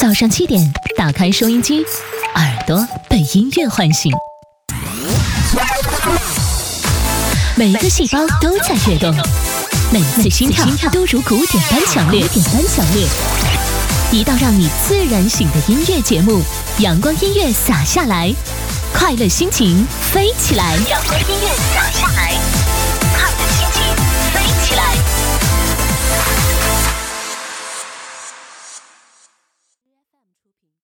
早上七点，打开收音机，耳朵被音乐唤醒。每一个细胞都在跃动，每一次心跳都如鼓点般强烈，点般强烈。一道让你自然醒的音乐节目，阳光音乐洒下来，快乐心情飞起来。阳光音乐洒下来。